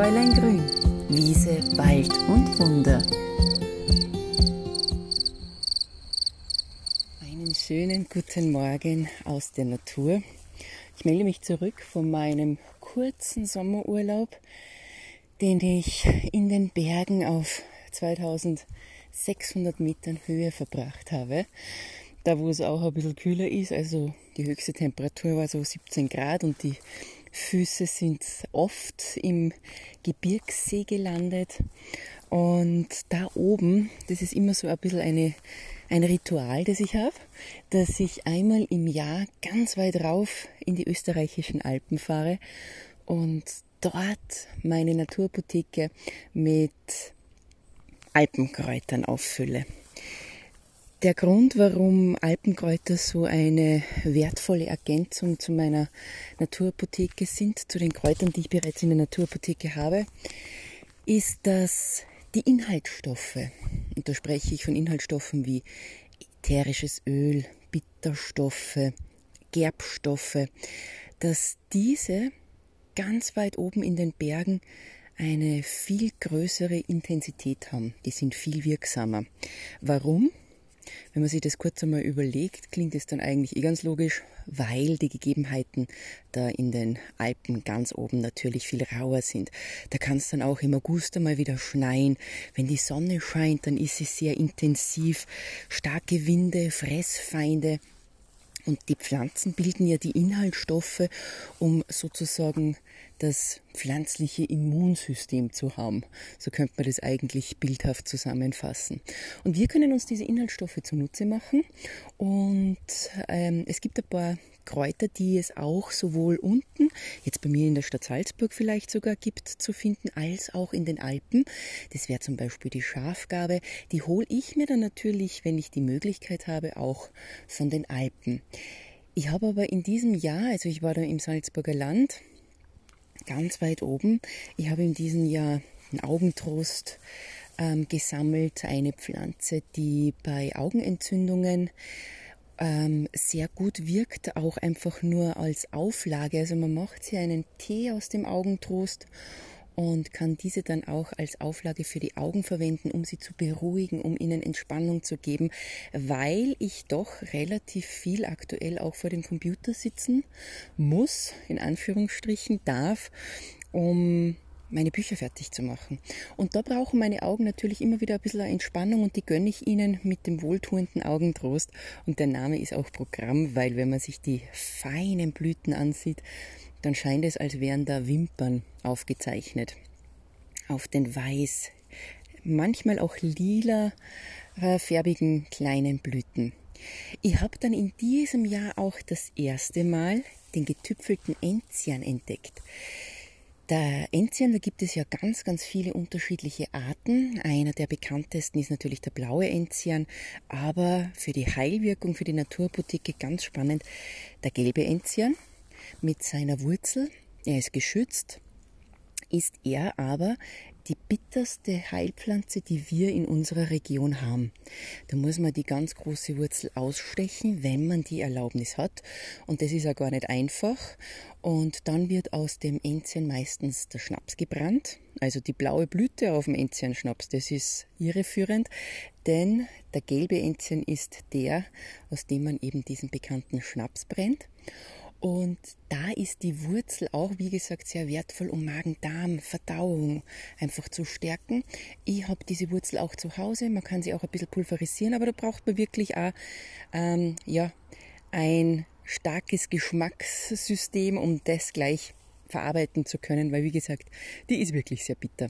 Fräulein Grün, Wiese, Wald und Wunder. Einen schönen guten Morgen aus der Natur. Ich melde mich zurück von meinem kurzen Sommerurlaub, den ich in den Bergen auf 2600 Metern Höhe verbracht habe. Da, wo es auch ein bisschen kühler ist, also die höchste Temperatur war so 17 Grad und die Füße sind oft im Gebirgssee gelandet. Und da oben, das ist immer so ein bisschen eine, ein Ritual, das ich habe, dass ich einmal im Jahr ganz weit rauf in die österreichischen Alpen fahre und dort meine Naturapotheke mit Alpenkräutern auffülle. Der Grund, warum Alpenkräuter so eine wertvolle Ergänzung zu meiner Naturapotheke sind, zu den Kräutern, die ich bereits in der Naturapotheke habe, ist, dass die Inhaltsstoffe, und da spreche ich von Inhaltsstoffen wie ätherisches Öl, Bitterstoffe, Gerbstoffe, dass diese ganz weit oben in den Bergen eine viel größere Intensität haben. Die sind viel wirksamer. Warum? Wenn man sich das kurz einmal überlegt, klingt es dann eigentlich eh ganz logisch, weil die Gegebenheiten da in den Alpen ganz oben natürlich viel rauer sind. Da kann es dann auch im August einmal wieder schneien. Wenn die Sonne scheint, dann ist es sehr intensiv. Starke Winde, Fressfeinde. Und die Pflanzen bilden ja die Inhaltsstoffe, um sozusagen das pflanzliche Immunsystem zu haben. So könnte man das eigentlich bildhaft zusammenfassen. Und wir können uns diese Inhaltsstoffe zunutze machen. Und ähm, es gibt ein paar Kräuter, die es auch sowohl unten, jetzt bei mir in der Stadt Salzburg vielleicht sogar gibt zu finden, als auch in den Alpen. Das wäre zum Beispiel die Schafgabe. Die hole ich mir dann natürlich, wenn ich die Möglichkeit habe, auch von den Alpen. Ich habe aber in diesem Jahr, also ich war da im Salzburger Land, ganz weit oben. Ich habe in diesem Jahr einen Augentrost ähm, gesammelt, eine Pflanze, die bei Augenentzündungen ähm, sehr gut wirkt, auch einfach nur als Auflage. Also man macht hier einen Tee aus dem Augentrost und kann diese dann auch als Auflage für die Augen verwenden, um sie zu beruhigen, um ihnen Entspannung zu geben, weil ich doch relativ viel aktuell auch vor dem Computer sitzen muss, in Anführungsstrichen darf, um meine Bücher fertig zu machen. Und da brauchen meine Augen natürlich immer wieder ein bisschen Entspannung und die gönne ich ihnen mit dem wohltuenden Augentrost. Und der Name ist auch Programm, weil wenn man sich die feinen Blüten ansieht, dann scheint es, als wären da Wimpern aufgezeichnet. Auf den weiß, manchmal auch lila äh, färbigen kleinen Blüten. Ich habe dann in diesem Jahr auch das erste Mal den getüpfelten Enzian entdeckt. Der Enzian, da gibt es ja ganz, ganz viele unterschiedliche Arten. Einer der bekanntesten ist natürlich der blaue Enzian, aber für die Heilwirkung, für die Naturapotheke ganz spannend der gelbe Enzian mit seiner Wurzel. Er ist geschützt, ist er aber die bitterste Heilpflanze, die wir in unserer Region haben. Da muss man die ganz große Wurzel ausstechen, wenn man die Erlaubnis hat. Und das ist ja gar nicht einfach. Und dann wird aus dem Enzian meistens der Schnaps gebrannt. Also die blaue Blüte auf dem Enzian-Schnaps, das ist irreführend, denn der gelbe Enzian ist der, aus dem man eben diesen bekannten Schnaps brennt. Und da ist die Wurzel auch, wie gesagt, sehr wertvoll, um Magen-Darm, Verdauung einfach zu stärken. Ich habe diese Wurzel auch zu Hause. Man kann sie auch ein bisschen pulverisieren, aber da braucht man wirklich auch ähm, ja, ein starkes Geschmackssystem, um das gleich verarbeiten zu können, weil wie gesagt, die ist wirklich sehr bitter.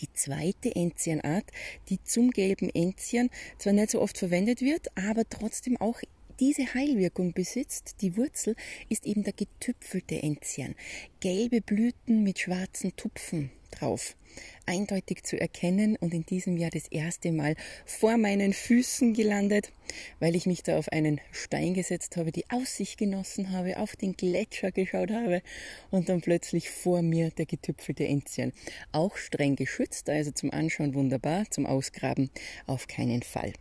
Die zweite Enzianart, die zum gelben Enzian zwar nicht so oft verwendet wird, aber trotzdem auch diese Heilwirkung besitzt, die Wurzel, ist eben der getüpfelte Enzian. Gelbe Blüten mit schwarzen Tupfen drauf. Eindeutig zu erkennen und in diesem Jahr das erste Mal vor meinen Füßen gelandet, weil ich mich da auf einen Stein gesetzt habe, die Aussicht genossen habe, auf den Gletscher geschaut habe und dann plötzlich vor mir der getüpfelte Enzian. Auch streng geschützt, also zum Anschauen wunderbar, zum Ausgraben auf keinen Fall.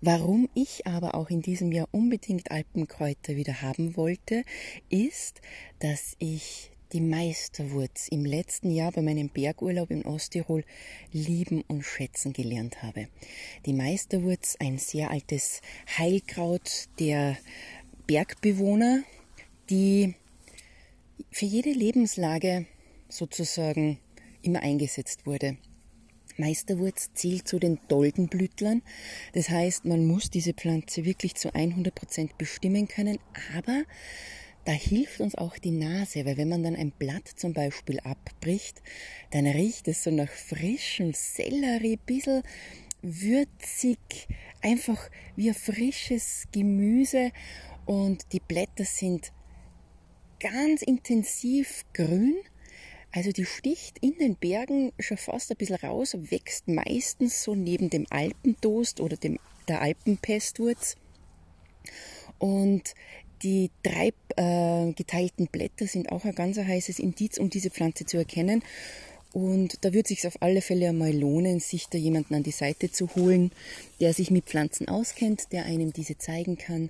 Warum ich aber auch in diesem Jahr unbedingt Alpenkräuter wieder haben wollte, ist, dass ich die Meisterwurz im letzten Jahr bei meinem Bergurlaub in Osttirol lieben und schätzen gelernt habe. Die Meisterwurz, ein sehr altes Heilkraut der Bergbewohner, die für jede Lebenslage sozusagen immer eingesetzt wurde. Meisterwurz zählt zu den Doldenblütlern. Das heißt, man muss diese Pflanze wirklich zu 100 Prozent bestimmen können, aber da hilft uns auch die Nase, weil wenn man dann ein Blatt zum Beispiel abbricht, dann riecht es so nach frischem Sellerie, bisschen würzig, einfach wie ein frisches Gemüse und die Blätter sind ganz intensiv grün. Also die sticht in den Bergen schon fast ein bisschen raus, wächst meistens so neben dem Alpendost oder dem, der Alpenpestwurz. Und die drei äh, geteilten Blätter sind auch ein ganz heißes Indiz, um diese Pflanze zu erkennen. Und da würde es sich auf alle Fälle einmal lohnen, sich da jemanden an die Seite zu holen, der sich mit Pflanzen auskennt, der einem diese zeigen kann.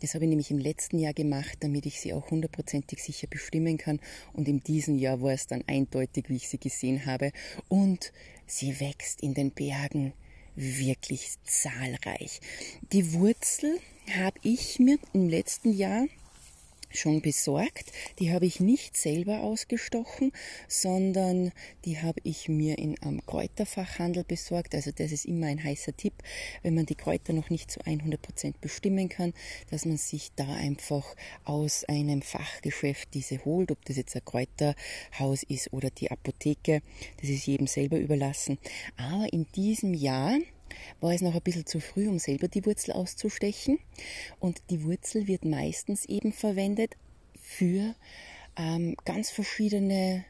Das habe ich nämlich im letzten Jahr gemacht, damit ich sie auch hundertprozentig sicher bestimmen kann. Und in diesem Jahr war es dann eindeutig, wie ich sie gesehen habe. Und sie wächst in den Bergen wirklich zahlreich. Die Wurzel habe ich mir im letzten Jahr schon besorgt. Die habe ich nicht selber ausgestochen, sondern die habe ich mir in einem Kräuterfachhandel besorgt. Also das ist immer ein heißer Tipp, wenn man die Kräuter noch nicht zu 100 Prozent bestimmen kann, dass man sich da einfach aus einem Fachgeschäft diese holt, ob das jetzt ein Kräuterhaus ist oder die Apotheke. Das ist jedem selber überlassen. Aber in diesem Jahr war es noch ein bisschen zu früh, um selber die Wurzel auszustechen. Und die Wurzel wird meistens eben verwendet für ähm, ganz verschiedene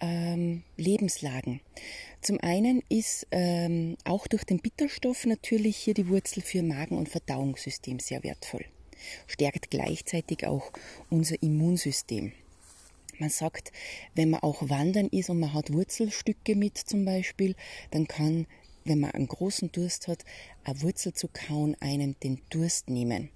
ähm, Lebenslagen. Zum einen ist ähm, auch durch den Bitterstoff natürlich hier die Wurzel für Magen- und Verdauungssystem sehr wertvoll. Stärkt gleichzeitig auch unser Immunsystem. Man sagt, wenn man auch wandern ist und man hat Wurzelstücke mit zum Beispiel, dann kann wenn man einen großen Durst hat, eine Wurzel zu kauen, einen den Durst nehmen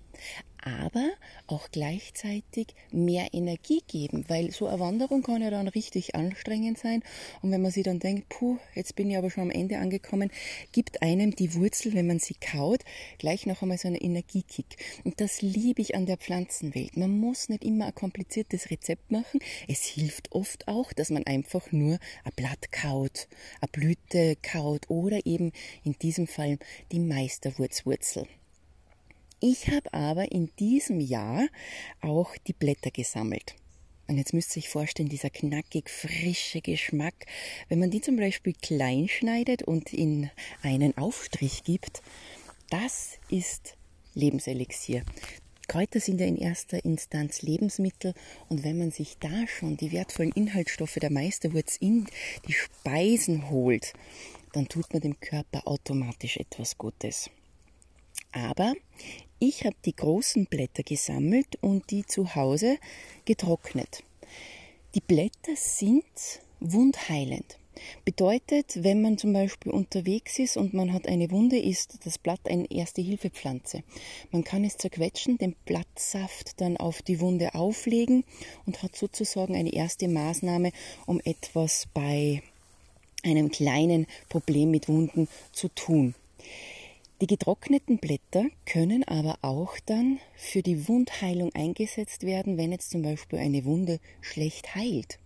aber auch gleichzeitig mehr Energie geben, weil so eine Wanderung kann ja dann richtig anstrengend sein. Und wenn man sich dann denkt, puh, jetzt bin ich aber schon am Ende angekommen, gibt einem die Wurzel, wenn man sie kaut, gleich noch einmal so einen Energiekick. Und das liebe ich an der Pflanzenwelt. Man muss nicht immer ein kompliziertes Rezept machen. Es hilft oft auch, dass man einfach nur ein Blatt kaut, eine Blüte kaut oder eben in diesem Fall die Meisterwurzwurzel. Ich habe aber in diesem Jahr auch die Blätter gesammelt. Und jetzt müsst ihr euch vorstellen, dieser knackig frische Geschmack, wenn man die zum Beispiel klein schneidet und in einen Aufstrich gibt, das ist Lebenselixier. Kräuter sind ja in erster Instanz Lebensmittel und wenn man sich da schon die wertvollen Inhaltsstoffe der Meisterwurz in die Speisen holt, dann tut man dem Körper automatisch etwas Gutes. Aber ich habe die großen Blätter gesammelt und die zu Hause getrocknet. Die Blätter sind wundheilend. Bedeutet, wenn man zum Beispiel unterwegs ist und man hat eine Wunde, ist das Blatt eine Erste-Hilfe-Pflanze. Man kann es zerquetschen, den Blattsaft dann auf die Wunde auflegen und hat sozusagen eine erste Maßnahme, um etwas bei einem kleinen Problem mit Wunden zu tun. Die getrockneten Blätter können aber auch dann für die Wundheilung eingesetzt werden, wenn jetzt zum Beispiel eine Wunde schlecht heilt.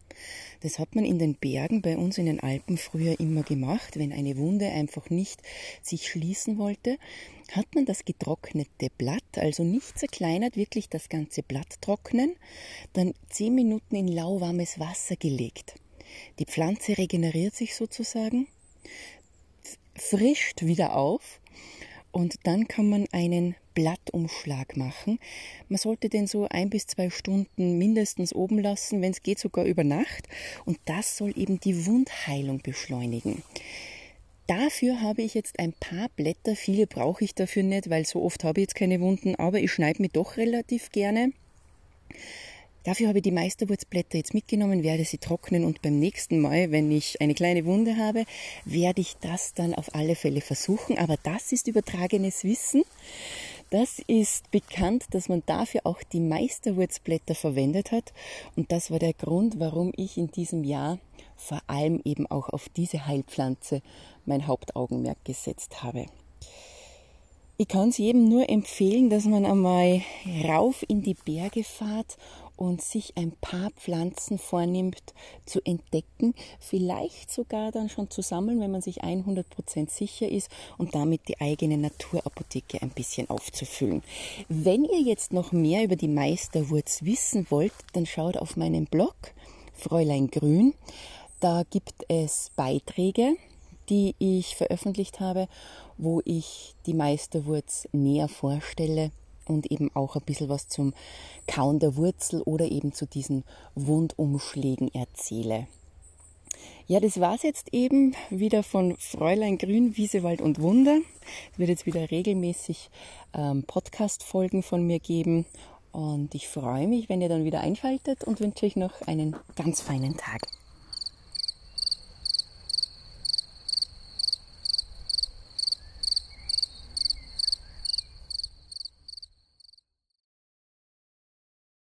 Das hat man in den Bergen bei uns in den Alpen früher immer gemacht. Wenn eine Wunde einfach nicht sich schließen wollte, hat man das getrocknete Blatt, also nicht zerkleinert, wirklich das ganze Blatt trocknen, dann zehn Minuten in lauwarmes Wasser gelegt. Die Pflanze regeneriert sich sozusagen, frischt wieder auf und dann kann man einen Blattumschlag machen. Man sollte den so ein bis zwei Stunden mindestens oben lassen, wenn es geht sogar über Nacht. Und das soll eben die Wundheilung beschleunigen. Dafür habe ich jetzt ein paar Blätter. Viele brauche ich dafür nicht, weil so oft habe ich jetzt keine Wunden, aber ich schneide mir doch relativ gerne. Dafür habe ich die Meisterwurzblätter jetzt mitgenommen, werde sie trocknen und beim nächsten Mal, wenn ich eine kleine Wunde habe, werde ich das dann auf alle Fälle versuchen. Aber das ist übertragenes Wissen. Das ist bekannt, dass man dafür auch die Meisterwurzblätter verwendet hat. Und das war der Grund, warum ich in diesem Jahr vor allem eben auch auf diese Heilpflanze mein Hauptaugenmerk gesetzt habe. Ich kann es jedem nur empfehlen, dass man einmal rauf in die Berge fahrt und sich ein paar Pflanzen vornimmt zu entdecken, vielleicht sogar dann schon zu sammeln, wenn man sich 100% sicher ist und damit die eigene Naturapotheke ein bisschen aufzufüllen. Wenn ihr jetzt noch mehr über die Meisterwurz wissen wollt, dann schaut auf meinen Blog Fräulein Grün. Da gibt es Beiträge, die ich veröffentlicht habe, wo ich die Meisterwurz näher vorstelle und eben auch ein bisschen was zum Kauen der Wurzel oder eben zu diesen Wundumschlägen erzähle. Ja, das war's jetzt eben wieder von Fräulein Grün, Wiesewald und Wunder. Es wird jetzt wieder regelmäßig ähm, Podcast-Folgen von mir geben und ich freue mich, wenn ihr dann wieder einschaltet und wünsche euch noch einen ganz feinen Tag.